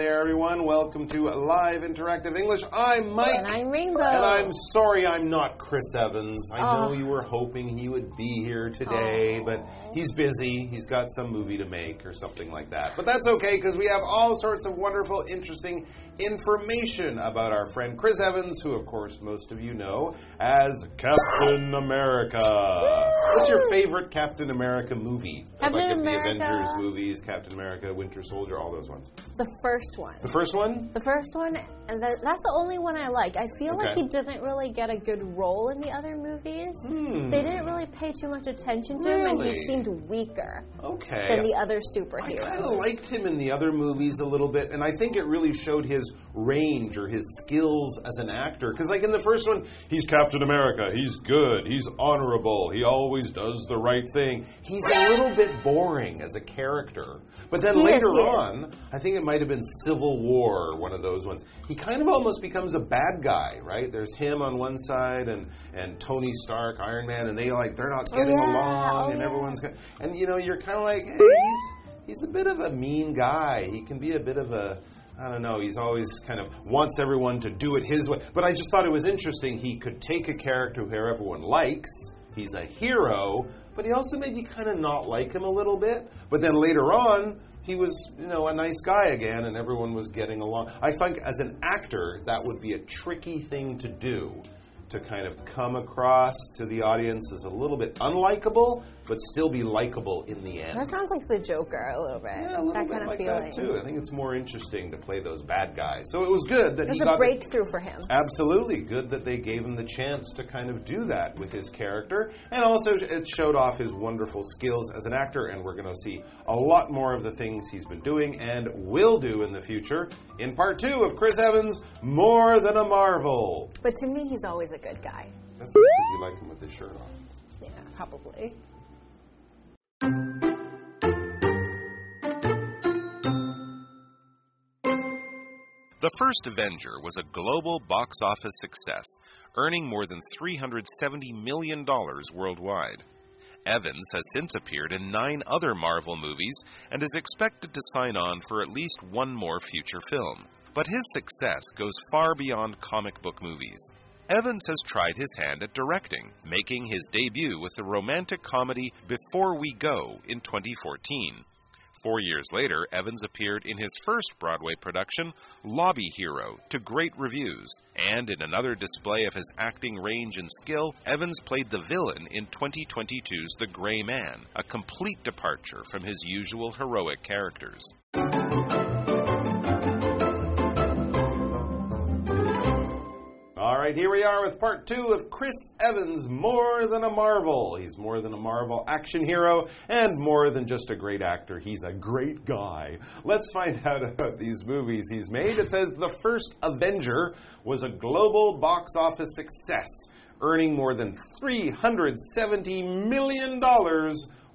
everyone. Welcome to Live Interactive English. I'm Mike. And I'm Rainbow. And I'm sorry I'm not Chris Evans. I know Oh. you were hoping he would be here today, Oh. but he's busy. He's got some movie to make or something like that. But that's okay because we have all sorts of wonderful, interesting information about our friend Chris Evans, who, of course, most of you know as Captain America. What's your favorite Captain America movie? Captain like America. the Avengers movies, Captain America, Winter Soldier, all those ones. The first one. The first one? The first one, and that, that's the only one I like. I feel like he didn't really get a good role in the other movies. Hmm. They didn't really pay too much attention to him, and he seemed weaker Okay. than the other superheroes. I kind of liked him in the other movies a little bit, and I think it really showed his range or his skills as an actor. Because, like in the first one, he's Captain America. He's good. He's honorable. He always does the right thing. He's a little bit boring as a character. But then He later is. on, I think it might have been Civil War, one of those ones. He kind of almost becomes a bad guy, right? There's him on one side, and and Tony Stark, Iron Man, and they like they're not oh, getting yeah. along, Oh, and yeah. everyone's got, and you know you're kind of like, hey, he's he's a bit of a mean guy. He can be a bit of a I don't know. He's always kind of wants everyone to do it his way. But I just thought it was interesting. He could take a character who everyone likes. He's a hero, but he also made you kind of not like him a little bit. But then later on, he was, you know, a nice guy again, and everyone was getting along. I think as an actor, that would be a tricky thing to do to kind of come across to the audience as a little bit unlikable, but still be likable in the end. That sounds like the Joker a little bit. Yeah, a little that bit kind of like feeling. that too. I think it's more interesting to play those bad guys. So it was good that It was he a got the- breakthrough for him. Absolutely good that they gave him the chance to kind of do that with his character, and also it showed off his wonderful skills as an actor. And we're going to see a lot more of the things he's been doing and will do in the future in part two of Chris Evans' More Than a Marvel. But to me, he's always a good guy. That's because you like him with his shirt off. Yeah, probably. The first Avenger was a global box office success, earning more than $370 million worldwide. Evans has since appeared in nine other Marvel movies and is expected to sign on for at least one more future film. But his success goes far beyond comic book movies. Evans has tried his hand at directing, making his debut with the romantic comedy Before We Go in 2014. Four years later, Evans appeared in his first Broadway production, Lobby Hero, to great reviews. And in another display of his acting range and skill, Evans played the villain in 2022's The Gray Man, a complete departure from his usual heroic characters. Right, here we are with part two of Chris Evans, More Than a Marvel. He's more than a Marvel action hero and more than just a great actor. He's a great guy. Let's find out about these movies he's made. It says the first Avenger was a global box office success, earning more than $370 million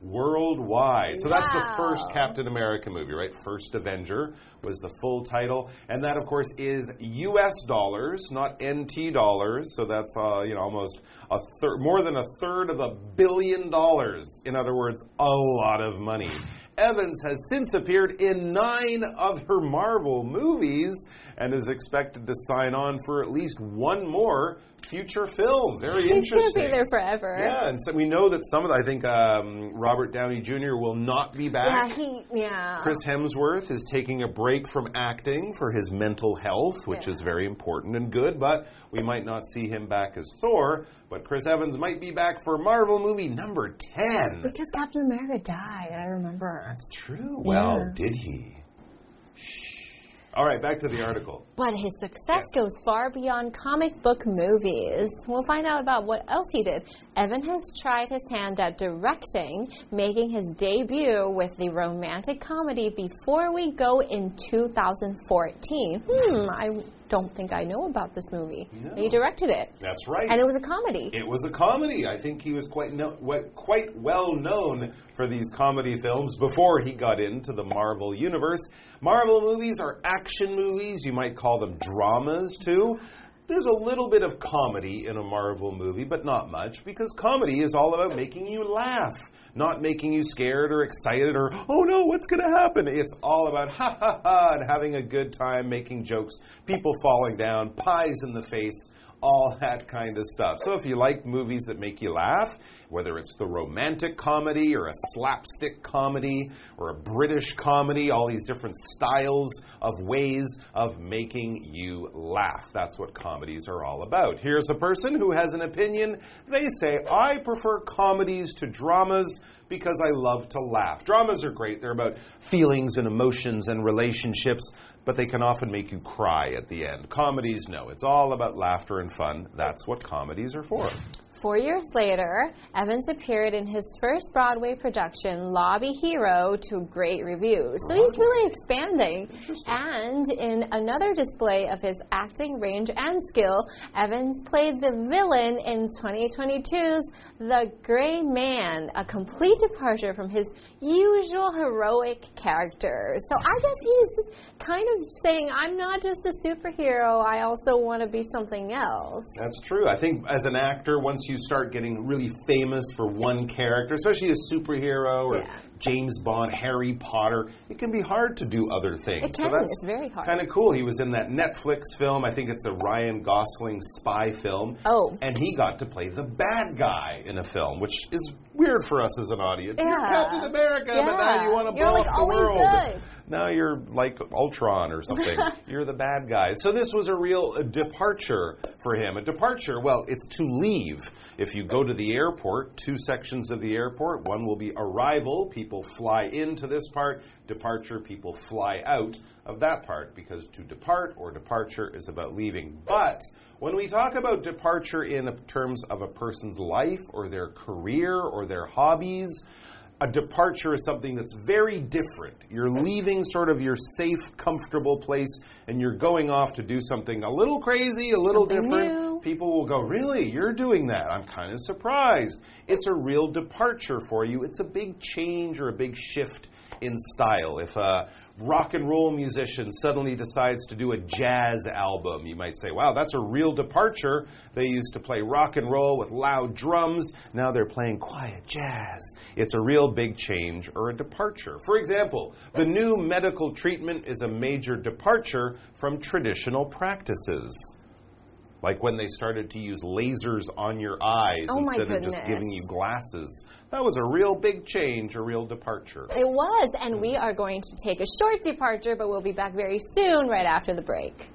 worldwide. So that's the first Captain America movie, right? First Avenger was the full title, and that, of course, is U.S. dollars, not NT dollars. So that's uh, you know almost a third, more than a third of a billion dollars. In other words, a lot of money. Evans has since appeared in nine of her Marvel movies and is expected to sign on for at least one more future film. Very interesting. to be there forever. Yeah, and so we know that some of the, I think um, Robert Downey Jr. will not be back. Yeah, he, yeah. Chris Hemsworth is taking a break from acting for his mental health, which Yeah. is very important and good, but we might not see him back as Thor. But Chris Evans might be back for Marvel movie number 10. Because Captain America died, I remember. That's true. Well, Yeah. did he? Shh. All right, back to the article. But his success goes far beyond comic book movies. We'll find out about what else he did. Evan has tried his hand at directing, making his debut with the romantic comedy Before We Go in 2014. Hmm, I don't think I know about this movie. No. He directed it. That's right. And it was a comedy. It was a comedy. I think he was quite no, quite well known for these comedy films before he got into the Marvel universe. Marvel movies are action movies. You might call them dramas too. There's a little bit of comedy in a Marvel movie, but not much because comedy is all about making you laugh. Not making you scared or excited or, oh no, what's going to happen? It's all about ha ha ha and having a good time, making jokes, people falling down, pies in the face all that kind of stuff. So if you like movies that make you laugh, whether it's the romantic comedy or a slapstick comedy or a British comedy, all these different styles of ways of making you laugh. That's what comedies are all about. Here's a person who has an opinion. They say, I prefer comedies to dramas because I love to laugh. Dramas are great, they're about feelings and emotions and relationships but they can often make you cry at the end. Comedies, no. It's all about laughter and fun. That's what comedies are for. Four years later, Evans appeared in his first Broadway production, Lobby Hero, to great reviews. So he's really expanding. And in another display of his acting range and skill, Evans played the villain in 2022's The Gray Man, a complete departure from his usual heroic character. So I guess he's kind of saying, I'm not just a superhero, I also want to be something else. That's true. I think as an actor, once you start getting really famous for one character, especially a superhero or yeah. James Bond, Harry Potter, it can be hard to do other things. It can. So that's it's very hard. Kind of cool. He was in that Netflix film. I think it's a Ryan Gosling spy film. Oh. And he got to play the bad guy in a film, which is weird for us as an audience. Yeah. You're Captain America, yeah. but now you want to blow like, up the world. Good. Now you're like Ultron or something. you're the bad guy. So this was a real a departure for him. A departure, well, it's to leave. If you go to the airport, two sections of the airport, one will be arrival, people fly into this part, departure, people fly out of that part, because to depart or departure is about leaving. But when we talk about departure in terms of a person's life or their career or their hobbies, a departure is something that's very different. You're leaving sort of your safe, comfortable place and you're going off to do something a little crazy, a little something different. New. People will go, Really? You're doing that? I'm kind of surprised. It's a real departure for you. It's a big change or a big shift in style. If a rock and roll musician suddenly decides to do a jazz album, you might say, wow, that's a real departure. They used to play rock and roll with loud drums. Now they're playing quiet jazz. It's a real big change or a departure. For example, the new medical treatment is a major departure from traditional practices like when they started to use lasers on your eyes oh instead of just giving you glasses. That was a real big change, a real departure. It was, and we are going to take a short departure, but we'll be back very soon, right after the break.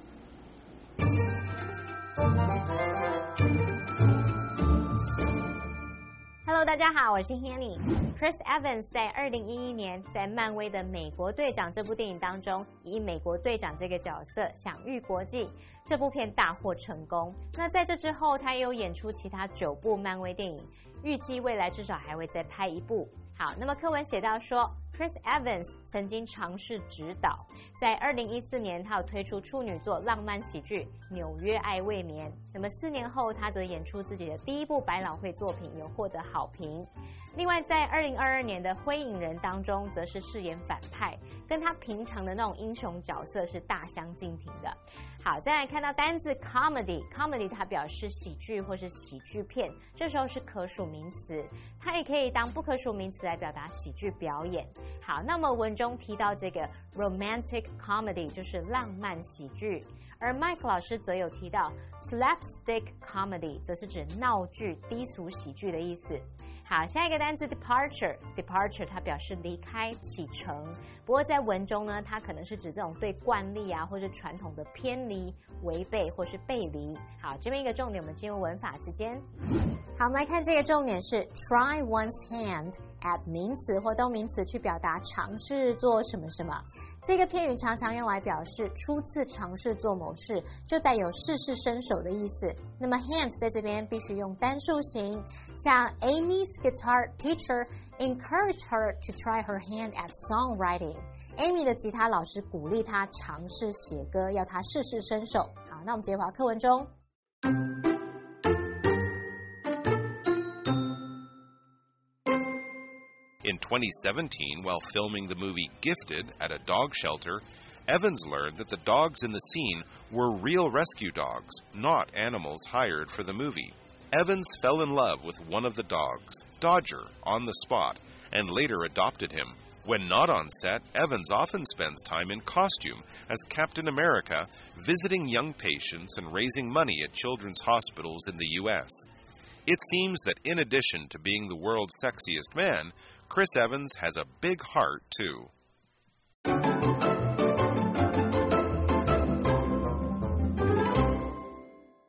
Hello，大家好，我是 Hanny。Chris Evans 在二零一一年在漫威的《美国队长》这部电影当中，以美国队长这个角色享誉国际。这部片大获成功。那在这之后，他也有演出其他九部漫威电影，预计未来至少还会再拍一部。好，那么课文写到说，Chris Evans 曾经尝试指导，在二零一四年，他有推出处女作浪漫喜剧《纽约爱未眠》。那么四年后，他则演出自己的第一部百老汇作品，有获得好评。另外，在二零二二年的《灰影人》当中，则是饰演反派，跟他平常的那种英雄角色是大相径庭的。好，再来看到单字 comedy，comedy 它表示喜剧或是喜剧片，这时候是可数名词，它也可以当不可数名词来表达喜剧表演。好，那么文中提到这个 romantic comedy 就是浪漫喜剧，而 Mike 老师则有提到 slapstick comedy，则是指闹剧、低俗喜剧的意思。好，下一个单词 departure，departure 它表示离开、启程。不过在文中呢，它可能是指这种对惯例啊，或是传统的偏离、违背或是背离。好，这边一个重点，我们进入文法时间。好，我们来看这个重点是 try one's hand at 名词或动名词去表达尝试做什么什么。这个片语常常用来表示初次尝试做某事，就带有试试身手的意思。那么 hand 在这边必须用单数型，像 Amy's guitar teacher encouraged her to try her hand at songwriting。Amy 的吉他老师鼓励她尝试写歌，要她试试身手。好，那我们接回课文中。In 2017, while filming the movie Gifted at a dog shelter, Evans learned that the dogs in the scene were real rescue dogs, not animals hired for the movie. Evans fell in love with one of the dogs, Dodger, on the spot, and later adopted him. When not on set, Evans often spends time in costume as Captain America, visiting young patients and raising money at children's hospitals in the U.S. It seems that in addition to being the world's sexiest man, Chris Evans has a big heart, too.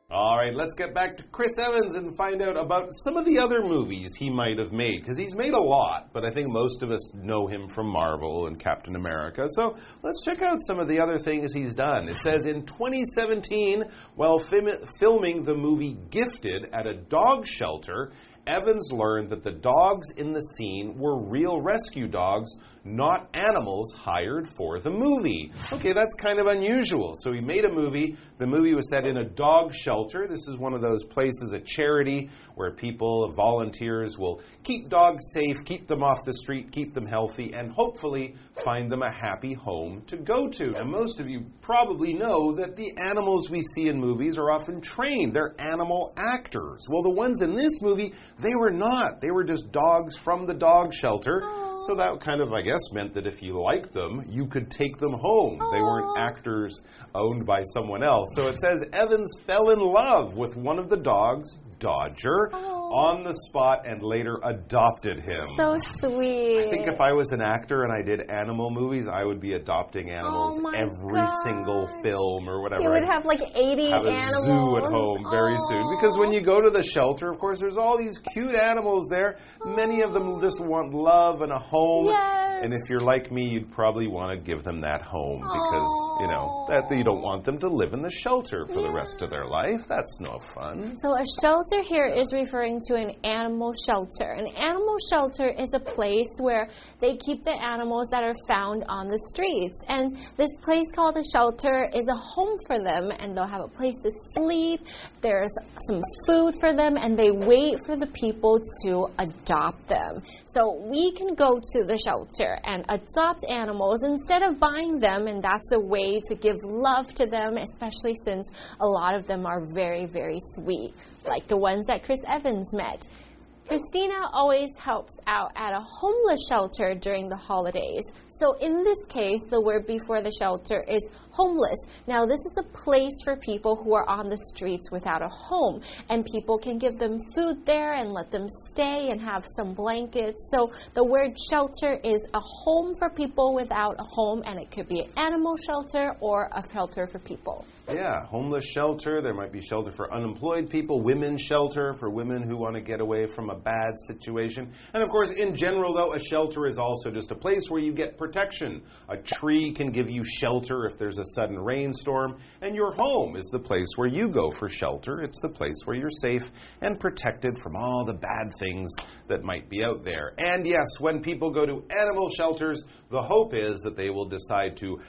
All right, let's get back to Chris Evans and find out about some of the other movies he might have made. Because he's made a lot, but I think most of us know him from Marvel and Captain America. So let's check out some of the other things he's done. It says in 2017, while film- filming the movie Gifted at a dog shelter, Evans learned that the dogs in the scene were real rescue dogs not animals hired for the movie. Okay, that's kind of unusual. So he made a movie. The movie was set in a dog shelter. This is one of those places, a charity, where people, volunteers, will keep dogs safe, keep them off the street, keep them healthy, and hopefully find them a happy home to go to. Now, most of you probably know that the animals we see in movies are often trained. They're animal actors. Well, the ones in this movie, they were not. They were just dogs from the dog shelter. Oh. So that kind of, I guess, meant that if you liked them, you could take them home. Aww. They weren't actors owned by someone else. So it says Evans fell in love with one of the dogs, Dodger. Aww on the spot and later adopted him. So sweet. I think if I was an actor and I did animal movies, I would be adopting animals oh every gosh. single film or whatever. You would have like 80 have animals. a zoo at home very soon. Because when you go to the shelter, of course, there's all these cute animals there. Many of them just want love and a home. Yes. And if you're like me, you'd probably want to give them that home because, you know, that you don't want them to live in the shelter for yeah. the rest of their life. That's no fun. So a shelter here is referring to an animal shelter. An animal shelter is a place where they keep the animals that are found on the streets. And this place called a shelter is a home for them, and they'll have a place to sleep. There's some food for them, and they wait for the people to adopt them. So we can go to the shelter and adopt animals instead of buying them, and that's a way to give love to them, especially since a lot of them are very, very sweet like the ones that Chris Evans met. Christina always helps out at a homeless shelter during the holidays. So in this case, the word before the shelter is homeless. Now, this is a place for people who are on the streets without a home, and people can give them food there and let them stay and have some blankets. So, the word shelter is a home for people without a home, and it could be an animal shelter or a shelter for people. Yeah, homeless shelter. There might be shelter for unemployed people, women's shelter for women who want to get away from a bad situation. And of course, in general, though, a shelter is also just a place where you get protection. A tree can give you shelter if there's a sudden rainstorm, and your home is the place where you go for shelter. It's the place where you're safe and protected from all the bad things that might be out there. And yes, when people go to animal shelters, the hope is that they will decide to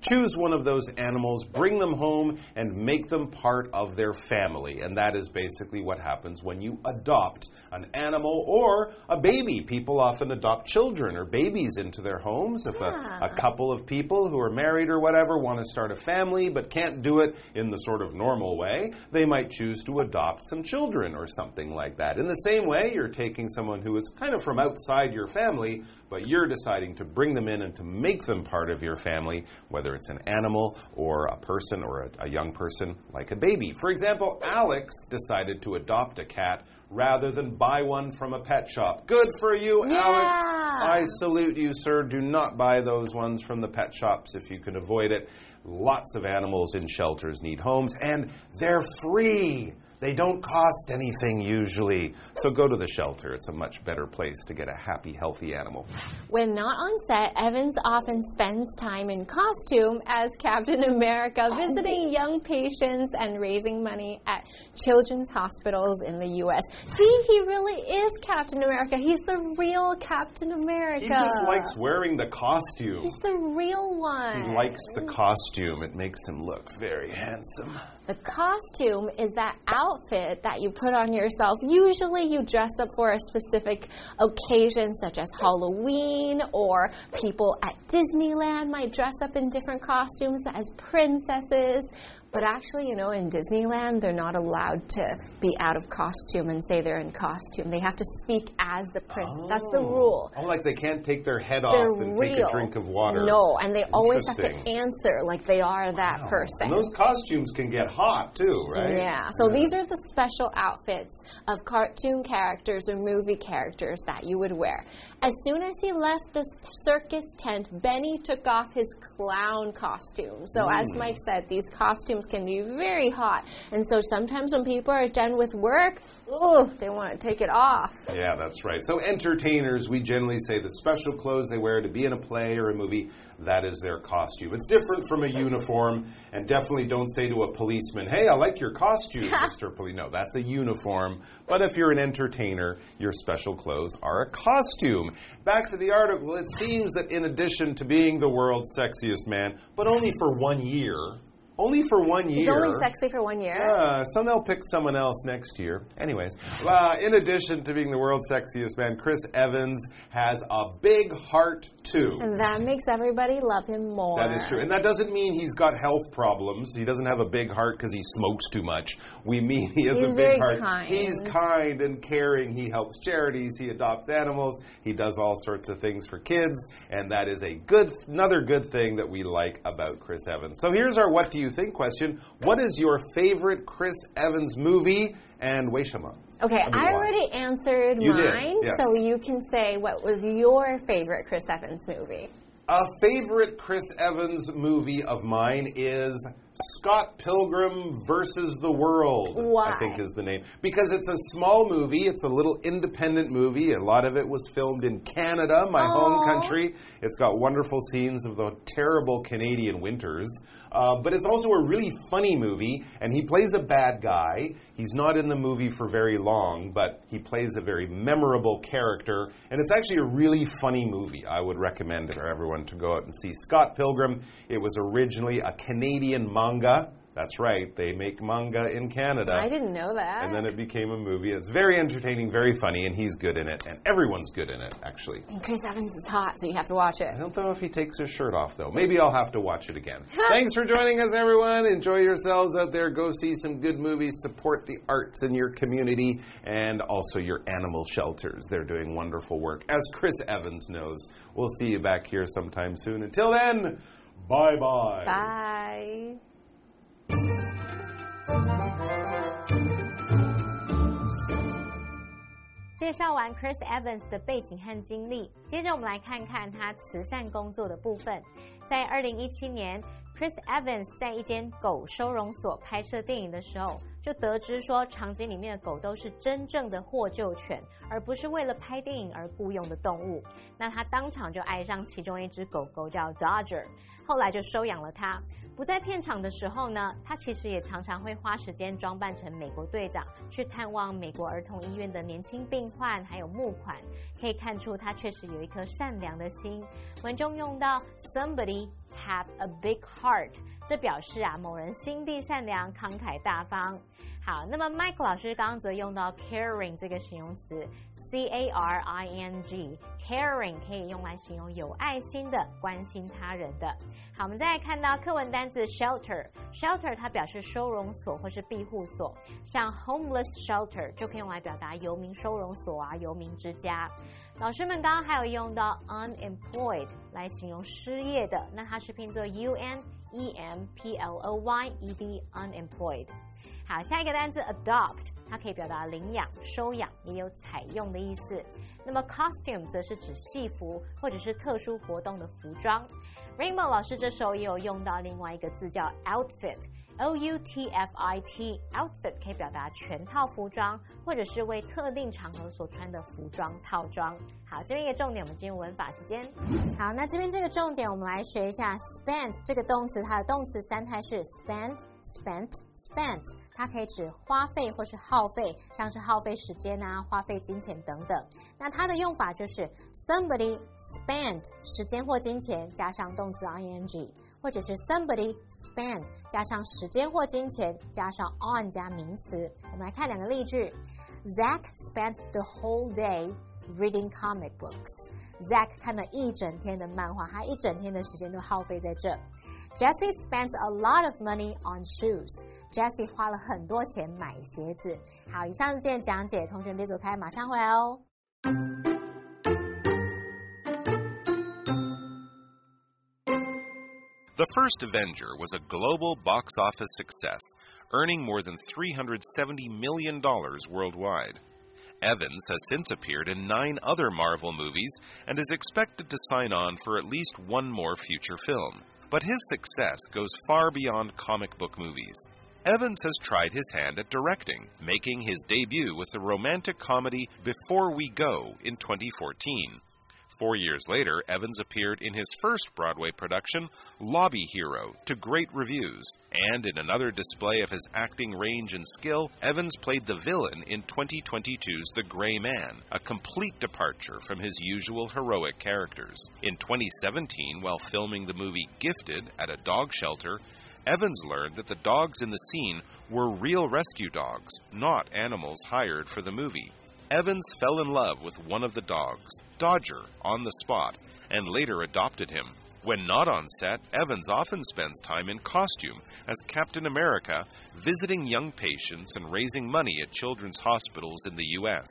choose one of those animals, bring them home, and make them part of their family. And that is basically what happens when you adopt an animal or a baby. People often adopt children or babies into their homes. If yeah. a, a ah. couple of people who are married or whatever want to start a family but can't do it in the sort of normal way, they might choose to adopt some children or something like that. In the same way, you're taking someone who is kind of from outside your family, but you're deciding to bring them in and to make them part of your family, whether it's an animal or a person or a, a young person like a baby. For example, Alex decided to adopt a cat rather than buy one from a pet shop. Good for you, yeah. Alex. I salute you, sir. Do not buy those ones from the pet shops if you can avoid it. Lots of animals in shelters need homes, and they're free. They don't cost anything usually. So go to the shelter. It's a much better place to get a happy, healthy animal. When not on set, Evans often spends time in costume as Captain America, oh, visiting young patients and raising money at children's hospitals in the U.S. See, he really is Captain America. He's the real Captain America. He just likes wearing the costume. He's the real one. He likes the costume. It makes him look very handsome. The costume is that outfit that you put on yourself. Usually, you dress up for a specific occasion, such as Halloween, or people at Disneyland might dress up in different costumes as princesses. But actually, you know, in Disneyland, they're not allowed to be out of costume and say they're in costume. They have to speak as the prince. That's the rule. Oh, like they can't take their head They're off and real. take a drink of water. No, and they always have to answer like they are that Wow. person. And those costumes can get hot too, right? Yeah. So these are the special outfits of cartoon characters or movie characters that you would wear. As soon as he left the circus tent, Benny took off his clown costume. So as Mm. Mike said, these costumes can be very hot. And so sometimes when people are done with work, ooh, they want to take it off. Yeah, that's right. So entertainers, we generally say the special clothes they wear to be in a play or a movie, that is their costume. It's different from a uniform, and definitely don't say to a policeman, "Hey, I like your costume, Mr. Police." No, that's a uniform. But if you're an entertainer, your special clothes are a costume. Back to the article, it seems that in addition to being the world's sexiest man, but only for one year, only for one year. He's only sexy for one year. Yeah, so they'll pick someone else next year. Anyways, uh, in addition to being the world's sexiest man, Chris Evans has a big heart too. And that makes everybody love him more. That is true. And that doesn't mean he's got health problems. He doesn't have a big heart because he smokes too much. We mean he has He's a big heart. kind. He's kind and caring. He helps charities. He adopts animals. He does all sorts of things for kids. And that is a good, another good thing that we like about Chris Evans. So here's our What Do You Think question. What is your favorite Chris Evans movie? And Weishama. Okay, I mean, I already answered You mine, yes. so you can say what was your favorite Chris Evans movie. A favorite Chris Evans movie of mine is Scott Pilgrim versus the World. Why? I think is the name. Because it's a small movie, it's a little independent movie. A lot of it was filmed in Canada, my home country. It's got wonderful scenes of the terrible Canadian winters. Uh, but it's also a really funny movie, and he plays a bad guy. He's not in the movie for very long, but he plays a very memorable character, and it's actually a really funny movie. I would recommend it for everyone to go out and see Scott Pilgrim. It was originally a Canadian manga. That's right, they make manga in Canada. I didn't know that. And then it became a movie. It's very entertaining, very funny, and he's good in it, and everyone's good in it, actually. And Chris Evans is hot, so you have to watch it. I don't know if he takes his shirt off, though. Maybe I'll have to watch it again. Thanks for joining us, everyone. Enjoy yourselves out there. Go see some good movies. Support the arts in your community and also your animal shelters. They're doing wonderful work, as Chris Evans knows. We'll see you back here sometime soon. Until then, bye bye. Bye. 介绍完 Chris Evans 的背景和经历，接着我们来看看他慈善工作的部分。在二零一七年，Chris Evans 在一间狗收容所拍摄电影的时候，就得知说场景里面的狗都是真正的获救犬，而不是为了拍电影而雇佣的动物。那他当场就爱上其中一只狗狗叫 Dodger，后来就收养了它。不在片场的时候呢，他其实也常常会花时间装扮成美国队长，去探望美国儿童医院的年轻病患，还有募款。可以看出他确实有一颗善良的心。文中用到 somebody have a big heart，这表示啊某人心地善良、慷慨大方。好，那么 Mike 老师刚刚则用到 caring 这个形容词，c a r i n g，caring 可以用来形容有爱心的、关心他人的。好，我们再来看到课文单字 shelter，shelter 它表示收容所或是庇护所，像 homeless shelter 就可以用来表达游民收容所啊、游民之家。老师们刚刚还有用到 unemployed 来形容失业的，那它是拼作 u n e m p l o y e d unemployed。好，下一个单词 adopt，它可以表达领养、收养，也有采用的意思。那么 costume 则是指戏服或者是特殊活动的服装。Rainbow 老师这时候也有用到另外一个字叫 outfit。O U T F I T outfit 可以表达全套服装，或者是为特定场合所穿的服装套装。好，这边一个重点，我们进入文法时间。好，那这边这个重点，我们来学一下 spend 这个动词，它的动词三态是 spend、spent、spent，它可以指花费或是耗费，像是耗费时间啊、花费金钱等等。那它的用法就是 somebody spend 时间或金钱加上动词 ing。或者是 somebody spend 加上时间或金钱加上 on 加名词。我们来看两个例句。Zach spent the whole day reading comic books. Zach 看了一整天的漫画，他一整天的时间都耗费在这。Jessie spends a lot of money on shoes. Jessie 花了很多钱买鞋子。好，以上这些讲解，同学们别走开，马上回来哦。The first Avenger was a global box office success, earning more than $370 million worldwide. Evans has since appeared in nine other Marvel movies and is expected to sign on for at least one more future film. But his success goes far beyond comic book movies. Evans has tried his hand at directing, making his debut with the romantic comedy Before We Go in 2014. Four years later, Evans appeared in his first Broadway production, Lobby Hero, to great reviews. And in another display of his acting range and skill, Evans played the villain in 2022's The Gray Man, a complete departure from his usual heroic characters. In 2017, while filming the movie Gifted at a dog shelter, Evans learned that the dogs in the scene were real rescue dogs, not animals hired for the movie. Evans fell in love with one of the dogs, Dodger, on the spot, and later adopted him. When not on set, Evans often spends time in costume as Captain America, visiting young patients and raising money at children's hospitals in the U.S.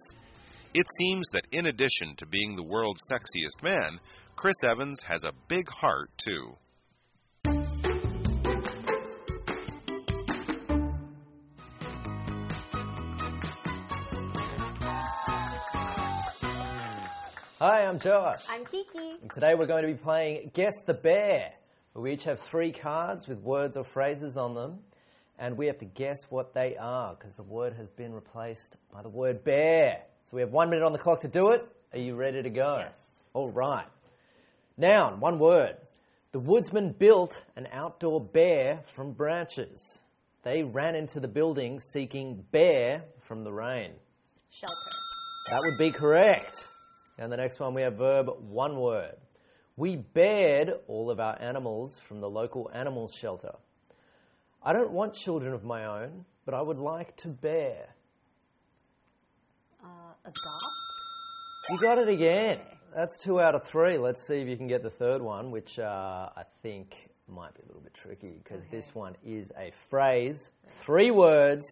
It seems that in addition to being the world's sexiest man, Chris Evans has a big heart, too. Hi, I'm Josh. I'm Kiki. And today we're going to be playing Guess the Bear. We each have three cards with words or phrases on them, and we have to guess what they are because the word has been replaced by the word bear. So we have one minute on the clock to do it. Are you ready to go? Yes. All right. Noun, one word. The woodsman built an outdoor bear from branches. They ran into the building seeking bear from the rain. Shelter. That would be correct. And the next one we have verb one word. We bared all of our animals from the local animal shelter. I don't want children of my own, but I would like to bear. Uh, adopt. You got it again. That's two out of three. Let's see if you can get the third one, which uh, I think might be a little bit tricky because this one is a phrase, three words.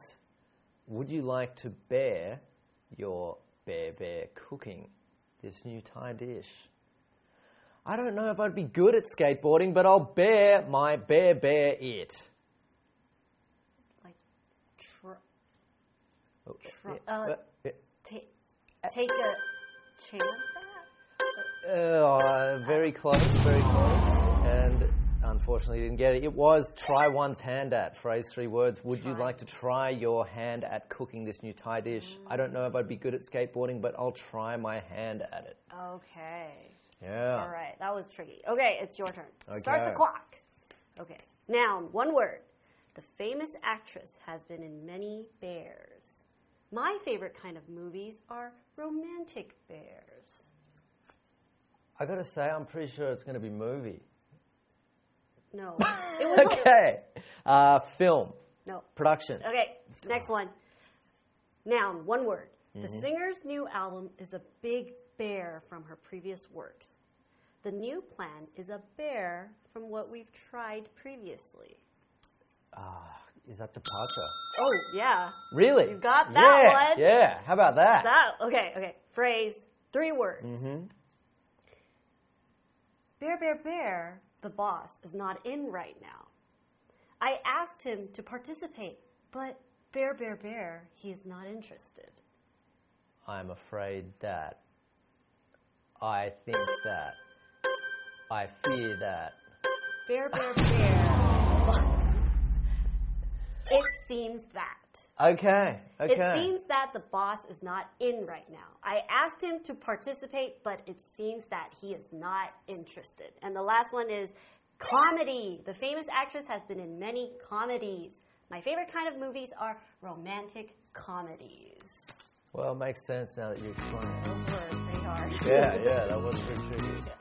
Would you like to bear your bear bear cooking this new Thai dish? I don't know if I'd be good at skateboarding, but I'll bear my bear bear it. Like, tr- Oh, Try- yeah, uh, yeah. ta- take a chance at? Uh, very close, very close. Unfortunately, you didn't get it. It was try one's hand at. Phrase three words. Would you like to try your hand at cooking this new Thai dish? Mm. I don't know if I'd be good at skateboarding, but I'll try my hand at it. Okay. Yeah. All right, that was tricky. Okay, it's your turn. Okay. Start the clock. Okay. Noun, one word. The famous actress has been in many bears. My favorite kind of movies are romantic bears. I gotta say, I'm pretty sure it's gonna be movie. No, it was okay. Uh, film. no. Production. Okay, next one. Noun, one word. The Mm-hmm. singer's new album is a big bear from her previous works. The new plan is a bear from what we've tried previously. Ah, is that departure? Oh, yeah. Really? You got that yeah, one. Yeah. How about that? That okay, okay. Phrase, three words. Mm-hmm. Bear, bear, bear. The boss is not in right now. I asked him to participate, but bear, bear, bear. He is not interested. I'm afraid that. I think that. I fear that. Bear, bear, bear. it seems that. Okay. Okay. It seems that the boss is not in right now. I asked him to participate, but it seems that he is not interested. And the last one is comedy. The famous actress has been in many comedies. My favorite kind of movies are romantic comedies. well, it makes sense now that you explain it. Those were pretty hard. Yeah, yeah, that was pretty tricky.